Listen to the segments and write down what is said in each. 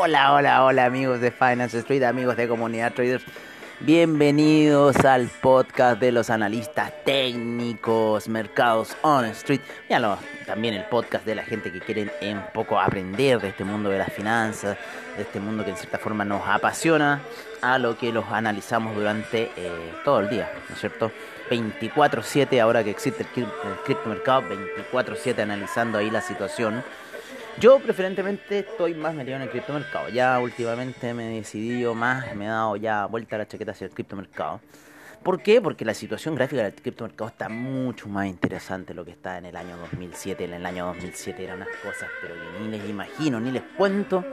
Hola, hola, hola amigos de Finance Street, amigos de Comunidad Traders. Bienvenidos al podcast de los analistas técnicos, mercados on street. Míralo, también el podcast de la gente que quiere un poco aprender de este mundo de las finanzas, de este mundo que en cierta forma nos apasiona, a lo que los analizamos durante eh, todo el día, ¿no es cierto? 24/7, ahora que existe el, criptomercado, 24/7 analizando ahí la situación yo preferentemente estoy más metido en el criptomercado. Ya últimamente me he decidido más, me he dado ya vuelta a la chaqueta hacia el criptomercado. ¿Por qué? Porque la situación gráfica del criptomercado está mucho más interesante de lo que está en el año 2007. En el año 2007 eran unas cosas, pero que ni les imagino, ni les cuento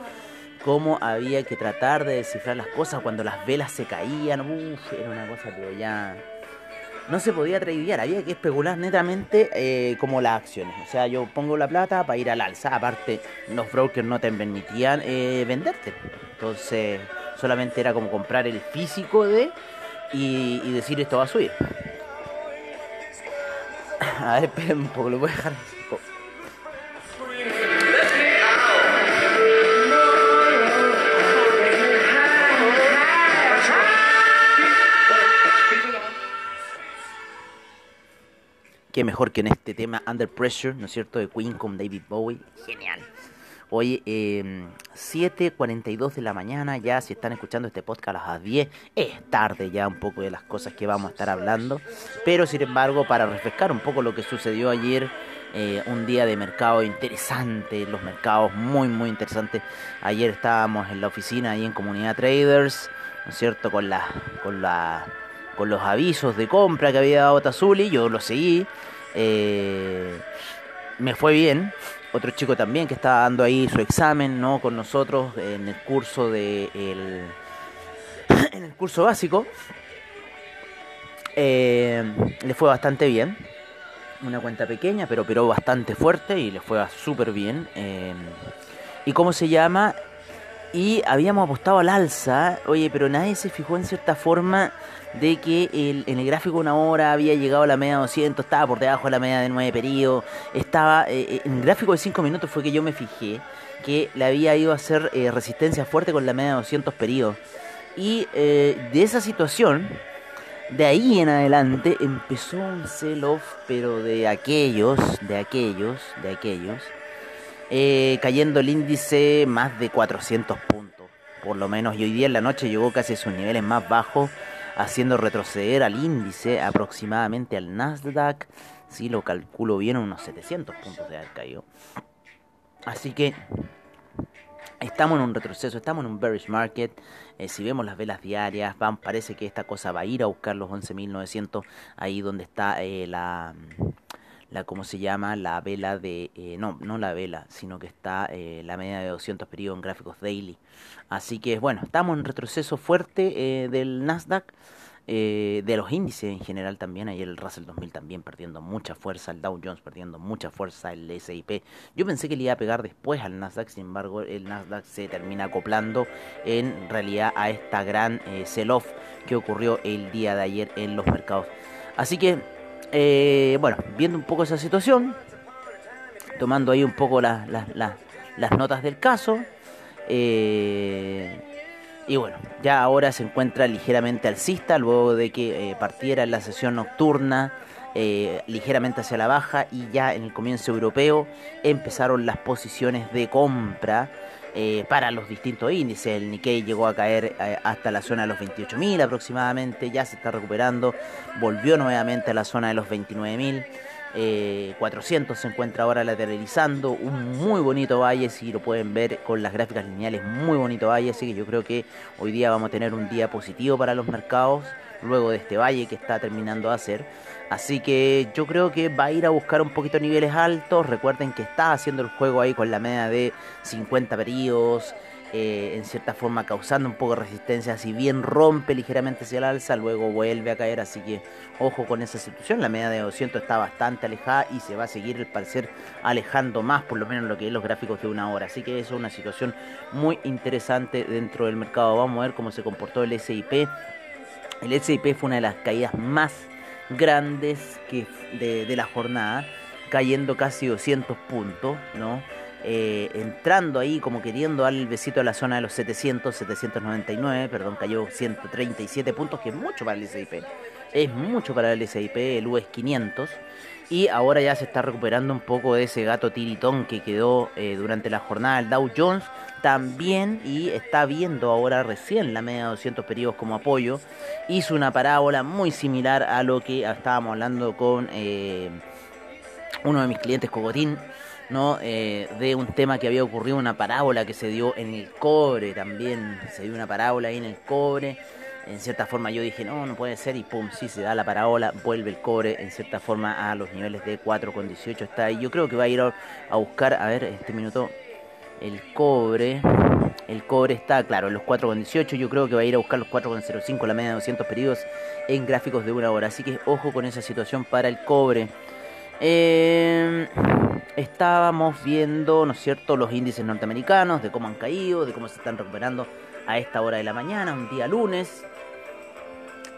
cómo había que tratar de descifrar las cosas cuando las velas se caían. Uf, era una cosa, pero ya no se podía tradear, había que especular netamente eh, como las acciones. O sea, yo pongo la plata para ir al alza, aparte los brokers no te permitían eh, venderte. Entonces, solamente era como comprar el físico de y, decir esto va a subir. A ver, esperen un poco, lo voy a dejar. Qué mejor que en este tema Under Pressure, ¿no es cierto?, de Queen con David Bowie. Genial. Hoy, eh, 7.42 de la mañana, ya si están escuchando este podcast a las 10, es tarde ya un poco de las cosas que vamos a estar hablando, pero sin embargo, para refrescar un poco lo que sucedió ayer, eh, un día de mercado interesante, los mercados muy, muy interesantes. Ayer estábamos en la oficina ahí en Comunidad Traders, ¿no es cierto?, con la... Con la con los avisos de compra que había dado Tazuli, yo lo seguí, eh, me fue bien. Otro chico también que estaba dando ahí su examen, ¿no? Con nosotros en el curso de el, en el curso básico. Eh, le fue bastante bien. Una cuenta pequeña, pero pero bastante fuerte y le fue súper bien. Eh, ¿Y cómo se llama? Y habíamos apostado al alza, oye, pero nadie se fijó en cierta forma de que el, en el gráfico de una hora había llegado a la media de 200, estaba por debajo de la media de 9 periodos, estaba, eh, en el gráfico de 5 minutos fue que yo me fijé que le había ido a hacer eh, resistencia fuerte con la media de 200 periodos. Y eh, de esa situación, de ahí en adelante empezó un sell-off, pero de aquellos, de aquellos, de aquellos, cayendo el índice más de 400 puntos, por lo menos, y hoy día en la noche llegó casi a sus niveles más bajos haciendo retroceder al índice aproximadamente al Nasdaq, si lo calculo bien, unos 700 puntos de haber caído. Así que estamos en un retroceso, estamos en un bearish market. Eh, si vemos las velas diarias, van, parece que esta cosa va a ir a buscar los 11.900, ahí donde está eh, la la cómo se llama la vela de eh, no no la vela sino que está eh, la media de 200 periodos en gráficos daily. Así que bueno estamos en retroceso fuerte eh, del Nasdaq de los índices en general también. Ayer el Russell 2000 también perdiendo mucha fuerza el Dow Jones perdiendo mucha fuerza el S&P yo pensé que le iba a pegar después al Nasdaq sin embargo el Nasdaq se termina acoplando en realidad a esta gran sell-off que ocurrió el día de ayer en los mercados. Así que eh, bueno, viendo un poco esa situación, tomando ahí un poco las notas del caso, eh, y bueno, ya ahora se encuentra ligeramente alcista luego de que eh, partiera en la sesión nocturna. ligeramente hacia la baja y ya en el comienzo europeo empezaron las posiciones de compra eh, para los distintos índices. El Nikkei llegó a caer eh, hasta la zona de los 28.000 aproximadamente, ya se está recuperando, volvió nuevamente a la zona de los 29.000. 400 se encuentra ahora lateralizando, un muy bonito valle, si lo pueden ver con las gráficas lineales, muy bonito valle, así que yo creo que hoy día vamos a tener un día positivo para los mercados, luego de este valle que está terminando de hacer. Así que yo creo que va a ir a buscar un poquito niveles altos. Recuerden que está haciendo el juego ahí con la media de 50 periodos. Eh, en cierta forma causando un poco de resistencia. Si bien rompe ligeramente hacia el alza, luego vuelve a caer. Así que ojo con esa situación. La media de 200 está bastante alejada y se va a seguir al parecer alejando más, por lo menos lo que es los gráficos de una hora. Así que eso es una situación muy interesante dentro del mercado. Vamos a ver cómo se comportó el SIP. El SIP fue una de las caídas más grandes que de, la jornada, cayendo casi 200 puntos, ¿no? Eh, entrando ahí como queriendo darle el besito a la zona de los 700, 799, perdón, cayó 137 puntos, que es mucho para el SIP. Es mucho para el SIP, el US 500. Y ahora ya se está recuperando un poco de ese gato tiritón que quedó eh, durante la jornada del Dow Jones también y está viendo ahora recién la media de 200 periodos como apoyo. Hizo una parábola muy similar a lo que estábamos hablando con eh, uno de mis clientes, Cogotín, ¿no? Eh, de un tema que había ocurrido, una parábola que se dio en el cobre también. Se dio una parábola ahí en el cobre. En cierta forma yo dije, no, no puede ser, y pum, sí se da la parábola, vuelve el cobre en cierta forma a los niveles de 4,18 está ahí. Yo creo que va a ir a buscar, a ver, este minuto el cobre. El cobre está, claro, en los 4,18. Yo creo que va a ir a buscar los 4,05, la media de 200 periodos en gráficos de una hora. Así que ojo con esa situación para el cobre. Eh, estábamos viendo, ¿no es cierto?, los índices norteamericanos, de cómo han caído, de cómo se están recuperando a esta hora de la mañana, un día lunes.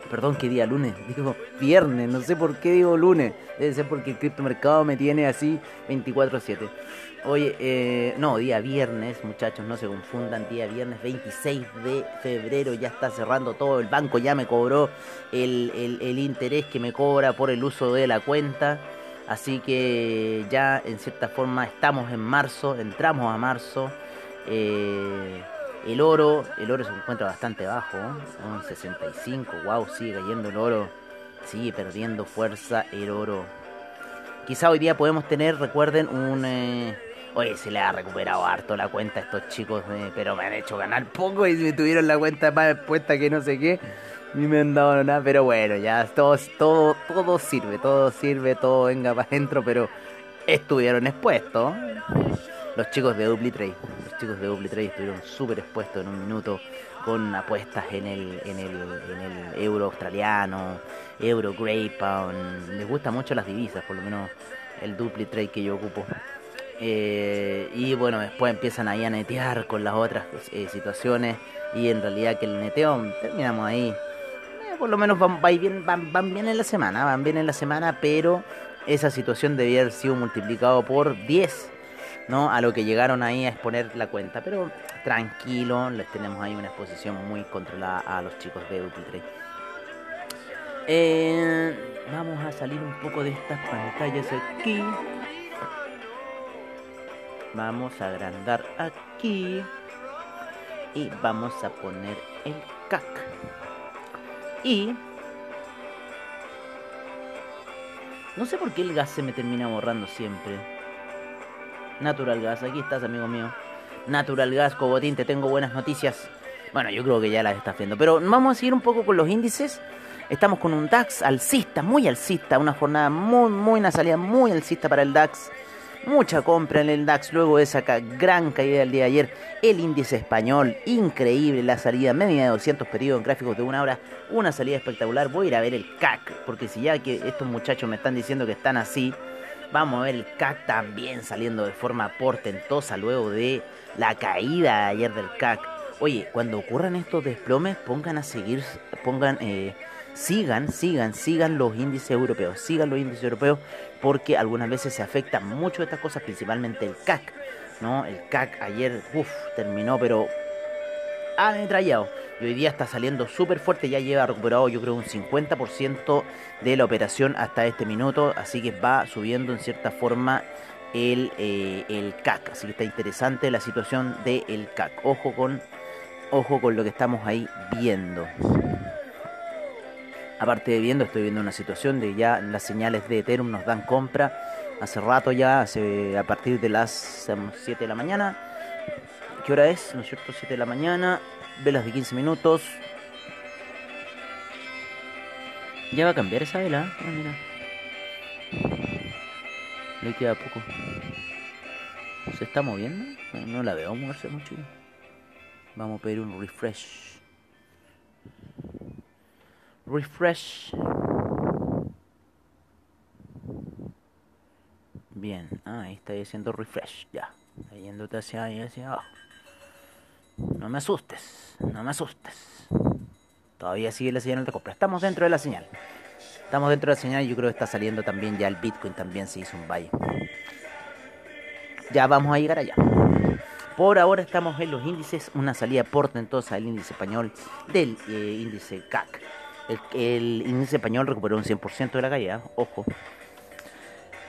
Perdón, ¿qué día lunes? Digo viernes, no sé por qué digo lunes. Debe ser porque el criptomercado me tiene así 24-7. Oye, eh, no, día viernes, muchachos, no se confundan, día viernes 26 de febrero, ya está cerrando todo, el banco ya me cobró el, el, interés que me cobra por el uso de la cuenta, así que ya en cierta forma estamos en marzo, entramos a marzo, eh, el oro, el oro se encuentra bastante bajo, un 65, wow, sigue cayendo el oro, sigue perdiendo fuerza el oro. Quizá hoy día podemos tener, recuerden, un... Eh, Oye, se le ha recuperado harto la cuenta a estos chicos, eh, pero me han hecho ganar poco y me tuvieron la cuenta más expuesta que no sé qué. Ni me han dado nada, pero bueno, ya todo, todo, todo sirve, todo sirve, todo venga para adentro, pero estuvieron expuestos. Los chicos de DupliTrade, los chicos de DupliTrade estuvieron súper expuestos en un minuto con apuestas en el, en el, en el euro australiano, euro grey pound. Les gustan mucho las divisas, por lo menos el DupliTrade que yo ocupo. Eh, y bueno, después empiezan ahí a netear con las otras eh, situaciones. Y en realidad que el neteo terminamos ahí. Eh, por lo menos van, bien, van, van, bien en la semana, van bien en la semana, pero esa situación debía haber sido multiplicado por 10, ¿no? A lo que llegaron ahí a exponer la cuenta. Pero tranquilo, les tenemos ahí una exposición muy controlada a los chicos de Duplitrade. vamos a salir un poco de estas pantallas aquí. Vamos a agrandar aquí. Y vamos a poner el CAC. Y... No sé por qué el gas se me termina borrando siempre. Natural Gas, aquí estás, amigo mío. Natural Gas, Cobotín, te tengo buenas noticias. Bueno, yo creo que ya las estás viendo. Pero vamos a seguir un poco con los índices. Estamos con un DAX alcista, muy alcista. Una jornada muy, muy, una salida muy alcista para el DAX mucha compra en el DAX luego de esa gran caída del día de ayer. El índice español, increíble la salida, media de 200 periodos en gráficos de una hora, una salida espectacular. Voy a ir a ver el CAC, porque si ya que estos muchachos me están diciendo que están así, vamos a ver el CAC también saliendo de forma portentosa luego de la caída ayer del CAC. Oye, cuando ocurran estos desplomes, pongan a seguir, pongan... Eh, sigan, sigan, sigan los índices europeos, sigan los índices europeos porque algunas veces se afectan mucho estas cosas, principalmente el CAC, ¿no? El CAC ayer, uff, terminó, pero ametrallado. Y hoy día está saliendo súper fuerte, ya lleva recuperado yo creo un 50% de la operación hasta este minuto, así que va subiendo en cierta forma el, eh, el CAC. Así que está interesante la situación del CAC. Ojo con, ojo con lo que estamos ahí viendo. Aparte de viendo, estoy viendo una situación de ya las señales de Ethereum nos dan compra. Hace rato ya, hace, a partir de las 7 de la mañana. ¿Qué hora es? ¿No es cierto? 7 de la mañana. Velas de 15 minutos. Ya va a cambiar esa vela. Ah, mira. Le queda poco. ¿Se está moviendo? No la veo moverse mucho. Vamos a pedir un refresh. Refresh. Bien, ah, ahí está diciendo refresh, ya. Yéndote hacia ahí, hacia abajo. No me asustes, no me asustes. Todavía sigue la señal de compra. Estamos dentro de la señal. Estamos dentro de la señal y yo creo que está saliendo también ya el Bitcoin, también se hizo un valle. Ya vamos a llegar allá. Por ahora estamos en los índices, una salida portentosa del índice español del eh, índice CAC. El, índice español recuperó un 100% de la caída, ojo.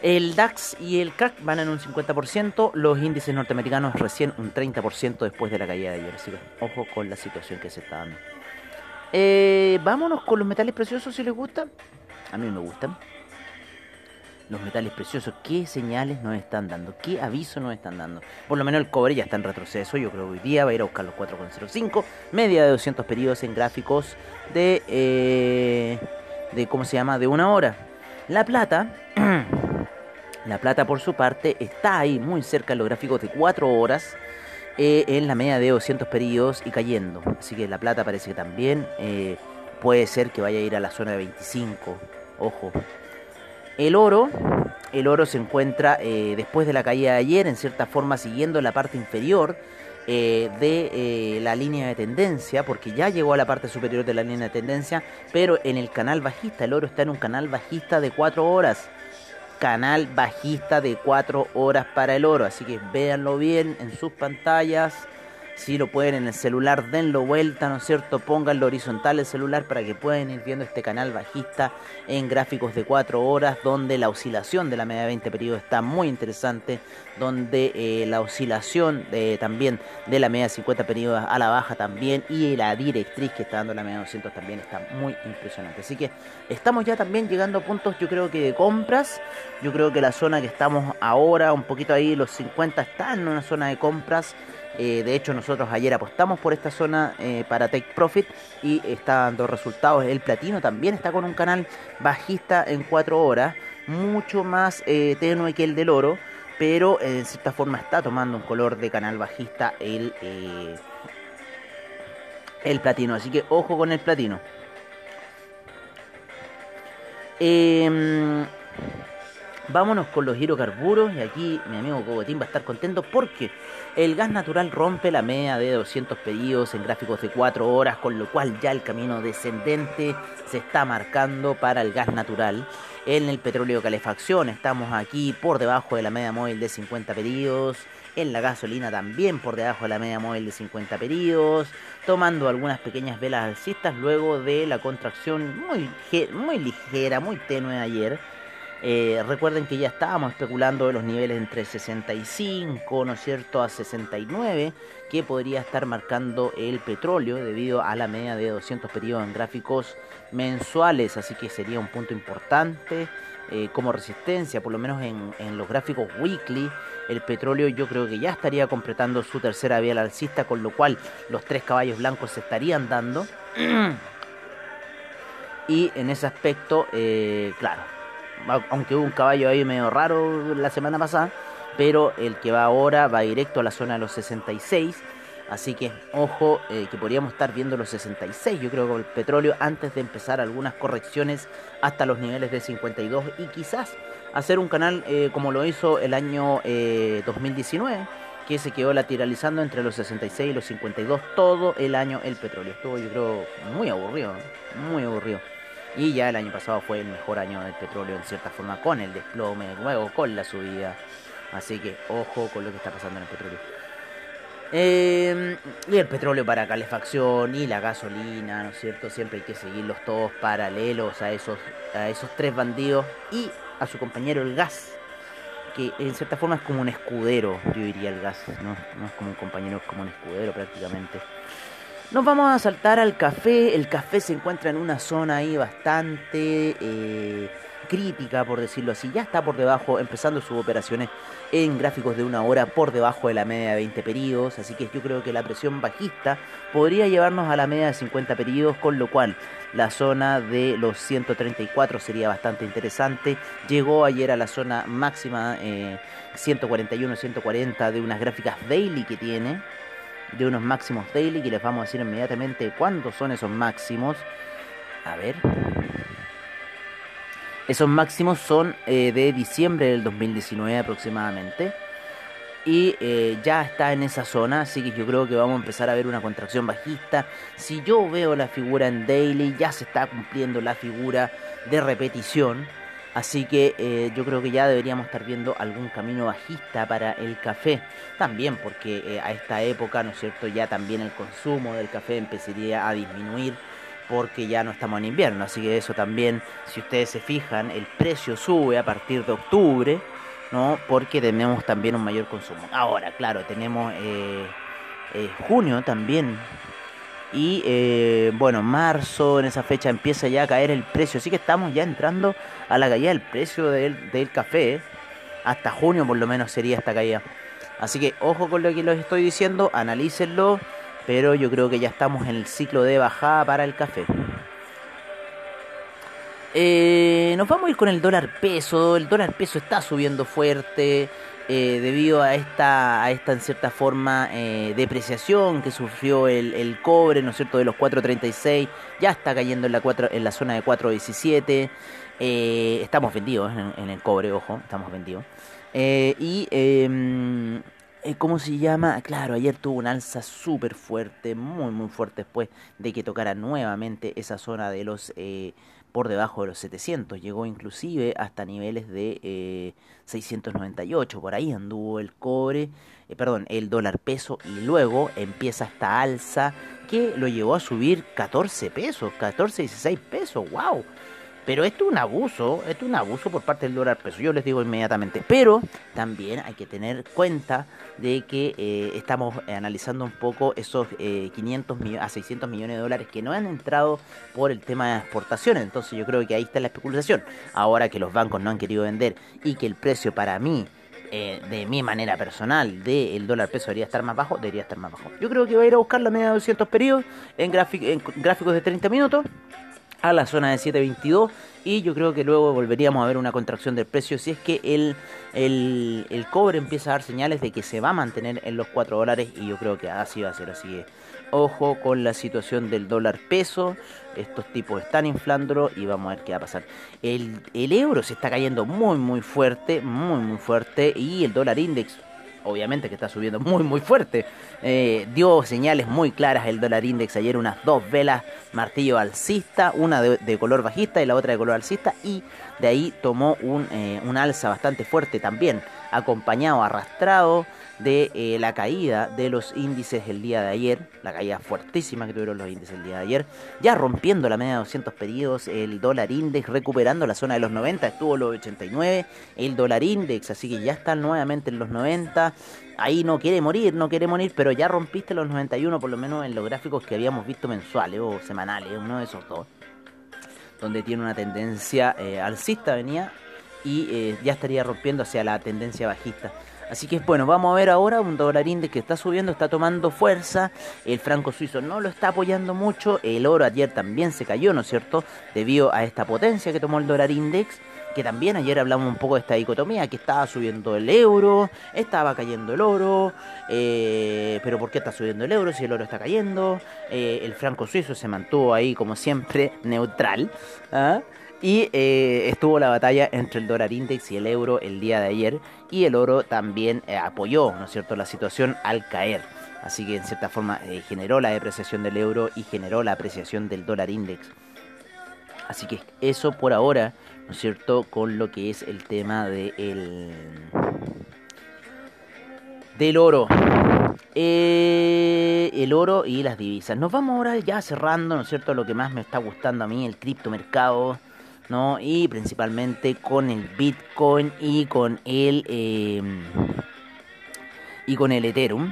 El DAX y el CAC van en un 50%, los índices norteamericanos recién un 30% después de la caída de ayer. Así que ojo con la situación que se está dando. Eh, vámonos con los metales preciosos si les gusta. A mí me gustan. Los metales preciosos, ¿qué señales nos están dando? ¿Qué aviso nos están dando? Por lo menos el cobre ya está en retroceso. Yo creo que hoy día va a ir a buscar los 4,05. Media de 200 periodos en gráficos de, eh, de. ¿Cómo se llama? De una hora. La plata. la plata, por su parte, está ahí muy cerca de los gráficos de 4 horas eh, en la media de 200 periodos y cayendo. Así que la plata parece que también eh, puede ser que vaya a ir a la zona de 25. Ojo. El oro, el oro se encuentra eh, después de la caída de ayer, en cierta forma siguiendo la parte inferior de la línea de tendencia, porque ya llegó a la parte superior de la línea de tendencia, pero en el canal bajista, el oro está en un canal bajista de 4 horas canal bajista de 4 horas para el oro. Así que véanlo bien en sus pantallas. Si lo pueden en el celular, denlo vuelta, ¿no es cierto? Pónganlo horizontal el celular para que puedan ir viendo este canal bajista en gráficos de 4 horas, donde la oscilación de la media de 20 periodos está muy interesante, donde eh, la oscilación de, también de la media de 50 periodos a la baja también, y la directriz que está dando la media de 200 también está muy impresionante. Así que estamos ya también llegando a puntos, yo creo que de compras. Yo creo que la zona que estamos ahora, un poquito ahí, los 50, está en una zona de compras. Eh, de hecho, nosotros ayer apostamos por esta zona eh, para Take Profit y está dando resultados. El platino también está con un canal bajista en 4 horas, mucho más eh, tenue que el del oro, pero en cierta forma está tomando un color de canal bajista el, el platino. Así que ojo con el platino. Eh, Vámonos con los hidrocarburos y aquí mi amigo Cogotín va a estar contento porque el gas natural rompe la media de 200 pedidos en gráficos de 4 horas, con lo cual ya el camino descendente se está marcando para el gas natural. En el petróleo calefacción estamos aquí por debajo de la media móvil de 50 pedidos. En la gasolina también por debajo de la media móvil de 50 pedidos. Tomando algunas pequeñas velas alcistas luego de la contracción muy, muy ligera, muy tenue ayer eh, recuerden que ya estábamos especulando los niveles entre 65, ¿no es cierto?, a 69, que podría estar marcando el petróleo debido a la media de 200 periodos en gráficos mensuales, así que sería un punto importante eh, como resistencia, por lo menos en, en, los gráficos weekly, el petróleo yo creo que ya estaría completando su tercera vía alcista, con lo cual los tres caballos blancos se estarían dando. y en ese aspecto, eh, claro, aunque hubo un caballo ahí medio raro la semana pasada, pero el que va ahora va directo a la zona de los 66. Así que ojo eh, que podríamos estar viendo los 66, yo creo, con el petróleo antes de empezar algunas correcciones hasta los niveles de 52 y quizás hacer un canal eh, como lo hizo el año 2019, eh, que se quedó lateralizando entre los 66 y los 52 todo el año el petróleo. Estuvo yo creo muy aburrido, muy aburrido. Y ya el año pasado fue el mejor año del petróleo en cierta forma con el desplome, luego con la subida. Así que ojo con lo que está pasando en el petróleo. Eh, y el petróleo para calefacción y la gasolina, ¿no es cierto? Siempre hay que seguirlos todos paralelos a esos, a esos tres bandidos y a su compañero el gas que en cierta forma es como un escudero, yo diría el gas, no, no es como un compañero, es como un escudero prácticamente. Nos vamos a saltar al café, el café se encuentra en una zona ahí bastante... Eh, crítica, por decirlo así. Ya está por debajo, empezando sus operaciones en gráficos de una hora por debajo de la media de 20 periodos. Así que yo creo que la presión bajista podría llevarnos a la media de 50 periodos, con lo cual la zona de los 134 sería bastante interesante. Llegó ayer a la zona máxima 141-140 eh, de unas gráficas daily que tiene. De unos máximos daily que les vamos a decir inmediatamente cuándo son esos máximos. A ver. Esos máximos son eh, de diciembre del 2019 aproximadamente. Y eh, ya está en esa zona, así que yo creo que vamos a empezar a ver una contracción bajista. Si yo veo la figura en daily, ya se está cumpliendo la figura de repetición. Así que eh, yo creo que ya deberíamos estar viendo algún camino bajista para el café. También porque a esta época, ¿no es cierto? Ya también el consumo del café empezaría a disminuir porque ya no estamos en invierno, así que eso también, si ustedes se fijan, el precio sube a partir de octubre, ¿no? Porque tenemos también un mayor consumo. Ahora, claro, tenemos eh, eh, junio también. Y eh, bueno, marzo, en esa fecha empieza ya a caer el precio. Así que estamos ya entrando a la caída del precio del, del café. Hasta junio por lo menos sería esta caída. Así que ojo con lo que les estoy diciendo, analícenlo pero yo creo que ya estamos en el ciclo de bajada para el café. Eh, nos vamos a ir con el dólar peso. El dólar peso está subiendo fuerte eh, debido a esta, a esta en cierta forma eh, depreciación que sufrió el, cobre, ¿no es cierto? De los 4.36 ya está cayendo en la, 4, en la zona de 4.17. estamos vendidos en, en, el cobre, ojo, estamos vendidos. y em, eh, ¿Cómo se llama? Claro, ayer tuvo un alza súper fuerte, muy muy fuerte después de que tocara nuevamente esa zona de los eh, por debajo de los 700. Llegó inclusive hasta niveles de eh, 698. Por ahí anduvo el cobre, eh, perdón, el dólar peso y luego empieza esta alza que lo llevó a subir 14 pesos, 14, 16 pesos. ¡Wow! Pero esto es un abuso, esto es un abuso por parte del dólar peso, yo les digo inmediatamente. Pero también hay que tener cuenta de que eh, estamos analizando un poco esos 500 eh, a 600 millones de dólares que no han entrado por el tema de exportaciones. Entonces yo creo que ahí está la especulación. Ahora que los bancos no han querido vender y que el precio para mí eh, de mi manera personal, del dólar peso debería estar más bajo, debería estar más bajo. Yo creo que va a ir a buscar la media de 200 periodos en gráficos de 30 minutos a la zona de 7.22 y yo creo que luego volveríamos a ver una contracción del precio si es que el, el, cobre empieza a dar señales de que se va a mantener en los 4 dólares y yo creo que así va a ser. Así ojo con la situación del dólar peso. Estos tipos están inflándolo y vamos a ver qué va a pasar. El, el euro se está cayendo muy muy fuerte muy muy fuerte y el dólar index obviamente que está subiendo muy muy fuerte. Eh, dio señales muy claras el dólar index ayer, unas dos velas martillo alcista, una de, color bajista y la otra de color alcista, y de ahí tomó un, eh, un alza bastante fuerte también, acompañado, arrastrado de eh, la caída de los índices el día de ayer, la caída fuertísima que tuvieron los índices el día de ayer, ya rompiendo la media de 200 periodos, el dólar index recuperando la zona de los 90, estuvo los 89, el dólar index, así que ya está nuevamente en los 90, ahí no quiere morir, no quiere morir, pero ya rompiste los 91 por lo menos en los gráficos que habíamos visto mensuales o semanales, uno de esos dos, donde tiene una tendencia eh, alcista venía y eh, ya estaría rompiendo hacia la tendencia bajista. Así que bueno, vamos a ver ahora un dólar index que está subiendo, está tomando fuerza. El franco suizo no lo está apoyando mucho. El oro ayer también se cayó, ¿no es cierto? Debido a esta potencia que tomó el dólar index. Que también ayer hablamos un poco de esta dicotomía, que estaba subiendo el euro, estaba cayendo el oro, eh, pero ¿por qué está subiendo el euro si el oro está cayendo? Eh, el franco suizo se mantuvo ahí como siempre neutral. ¿ah? Y eh, estuvo la batalla entre el dólar index y el euro el día de ayer. Y el oro también eh, apoyó, ¿no es cierto?, la situación al caer. Así que en cierta forma eh, generó la depreciación del euro y generó la apreciación del dólar index. Así que eso por ahora, ¿no es cierto?, con lo que es el tema de el, del oro. el oro y las divisas. Nos vamos ahora ya cerrando, ¿no es cierto?, lo que más me está gustando a mí, el criptomercado ¿no? Y principalmente con el Bitcoin y con el... Em, y con el Ethereum,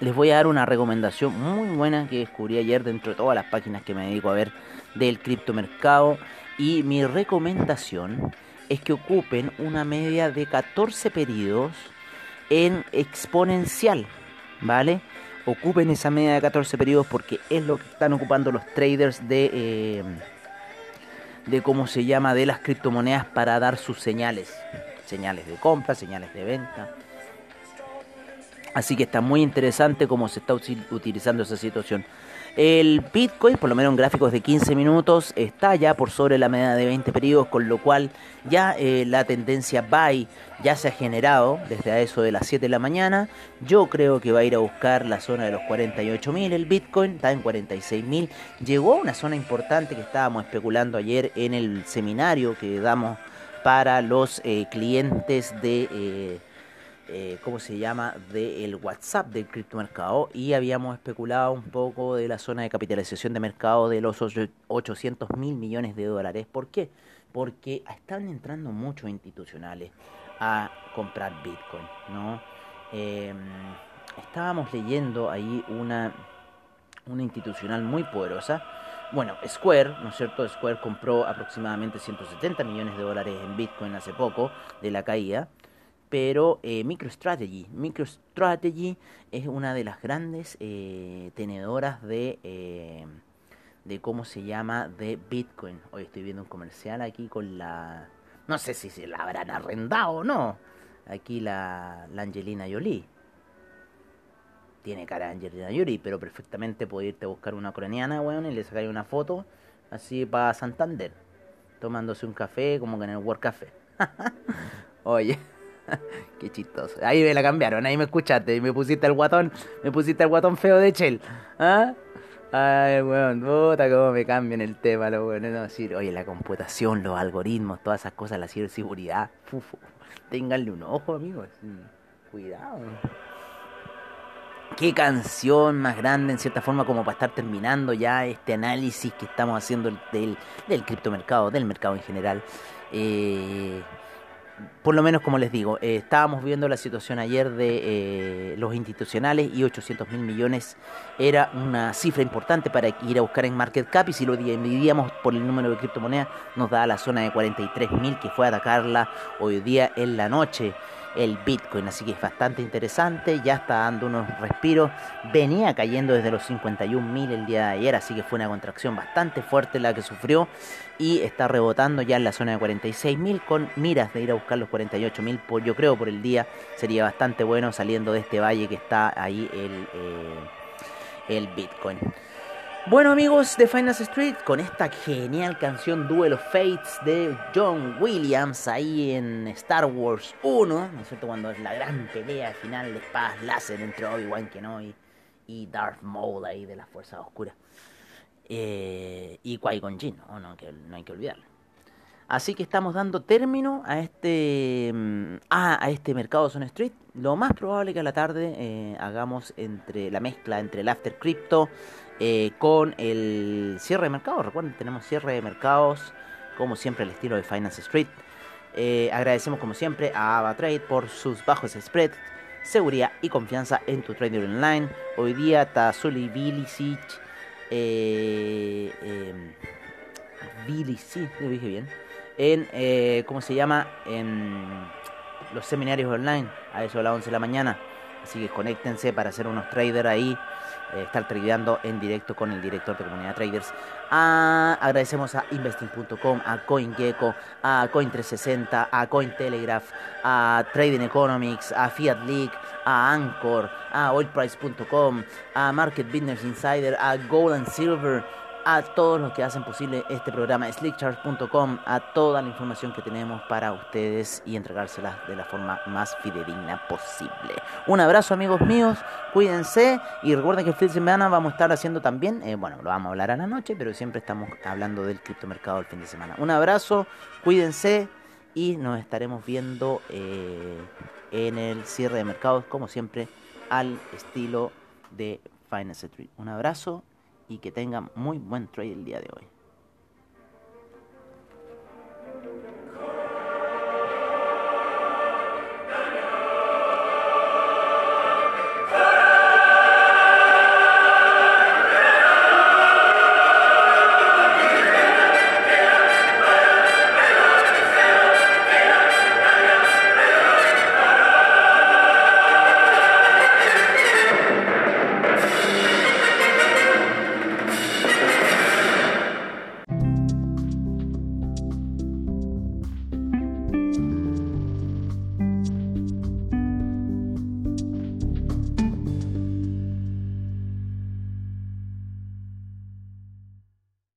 les voy a dar una recomendación muy buena que descubrí ayer dentro de todas las páginas que me dedico a ver del criptomercado. Y mi recomendación es que ocupen una media de 14 periodos en exponencial, ¿vale? Ocupen esa media de 14 periodos porque es lo que están ocupando los traders de, eh, de cómo se llama, de las criptomonedas para dar sus señales. Señales de compra, señales de venta. Así que está muy interesante cómo se está utilizando esa situación. El Bitcoin, por lo menos en gráficos de 15 minutos, está ya por sobre la media de 20 periodos, con lo cual ya eh, la tendencia buy ya se ha generado desde a eso de las 7 de la mañana. Yo creo que va a ir a buscar la zona de los 48.000 el Bitcoin, está en 46.000. Llegó a una zona importante que estábamos especulando ayer en el seminario que damos para los eh, clientes de... Eh, eh, ¿cómo se llama?, del WhatsApp del criptomercado y habíamos especulado un poco de la zona de capitalización de mercado de los 800 mil millones de dólares. ¿Por qué? Porque están entrando muchos institucionales a comprar Bitcoin, ¿no? Em, estábamos leyendo ahí una, una institucional muy poderosa. Bueno, Square, ¿no es cierto? Square compró aproximadamente 170 millones de dólares en Bitcoin hace poco de la caída pero eh, MicroStrategy. MicroStrategy es una de las grandes eh, tenedoras de, eh, de, ¿cómo se llama?, de Bitcoin. Hoy estoy viendo un comercial aquí con la... No sé si se la habrán arrendado o no. Aquí la, Angelina Jolie. Tiene cara de Angelina Jolie, pero perfectamente puede irte a buscar una ucraniana, weón, y le sacáis una foto así para Santander. Tomándose un café como que en el World Café. Oye. Qué chistoso. Ahí me la cambiaron, ahí me escuchaste me pusiste el guatón, me pusiste el guatón feo de Chel. ¿Ah? Ay, weón, puta, cómo me cambian el tema, lo bueno, no decir, oye, la computación, los algoritmos, todas esas cosas, la ciberseguridad. Ténganle un ojo, amigos. Cuidado. Qué canción más grande, en cierta forma, como para estar terminando ya este análisis que estamos haciendo del, del criptomercado, del mercado en general. Eh, por lo menos como les digo, eh, estábamos viendo la situación ayer de eh, los institucionales y 800 mil millones era una cifra importante para ir a buscar en market cap y si lo dividíamos por el número de criptomonedas nos da la zona de 43 mil que fue a atacarla hoy día en la noche el Bitcoin, así que es bastante interesante, ya está dando unos respiros, venía cayendo desde los 51 mil el día de ayer, así que fue una contracción bastante fuerte la que sufrió y está rebotando ya en la zona de 46 mil con miras de ir a buscar los 48 mil, yo creo por el día sería bastante bueno saliendo de este valle que está ahí el, eh, el Bitcoin. Bueno amigos de Finance Street, con esta genial canción Duel of Fates de John Williams ahí en Star Wars 1, ¿no es cierto? Cuando es la gran pelea final de espadas láser entre Obi-Wan Kenobi y Darth Maul ahí de las Fuerzas Oscuras. Eh, y Qui-Gon Jinn, ¿no? No, que, no hay que olvidarlo. Así que estamos dando término a este mm, a, este mercado Zone Street. Lo más probable que a la tarde eh, hagamos entre la mezcla entre el After Crypto eh, con el cierre de mercado. Recuerden, tenemos cierre de mercados, como siempre, el estilo de Finance Street. Agradecemos, como siempre, a AvaTrade por sus bajos spreads, seguridad y confianza en tu trader online. Hoy día está Bilicic, eh, eh, Bilicic, lo dije bien, en, eh, ¿cómo se llama? En los seminarios online, a eso a las 11 de la mañana. Así que conéctense para hacer unos traders ahí eh, estar tradeando en directo con el director de comunidad traders. Ah, agradecemos a investing.com, a CoinGecko, a Coin360, a Cointelegraph, a Trading Economics, a Fiat League, a Anchor, a oilprice.com, a Market Business Insider, a Gold and Silver a todos los que hacen posible este programa, slickcharge.com, a toda la información que tenemos para ustedes y entregárselas de la forma más fidedigna posible. Un abrazo amigos míos, cuídense y recuerden que el fin de semana vamos a estar haciendo también, eh, bueno, lo vamos a hablar a la noche, pero siempre estamos hablando del criptomercado el fin de semana. Un abrazo, cuídense y nos estaremos viendo eh, en el cierre de mercados, como siempre, al estilo de Finance Street. Un abrazo y que tengan muy buen trade el día de hoy.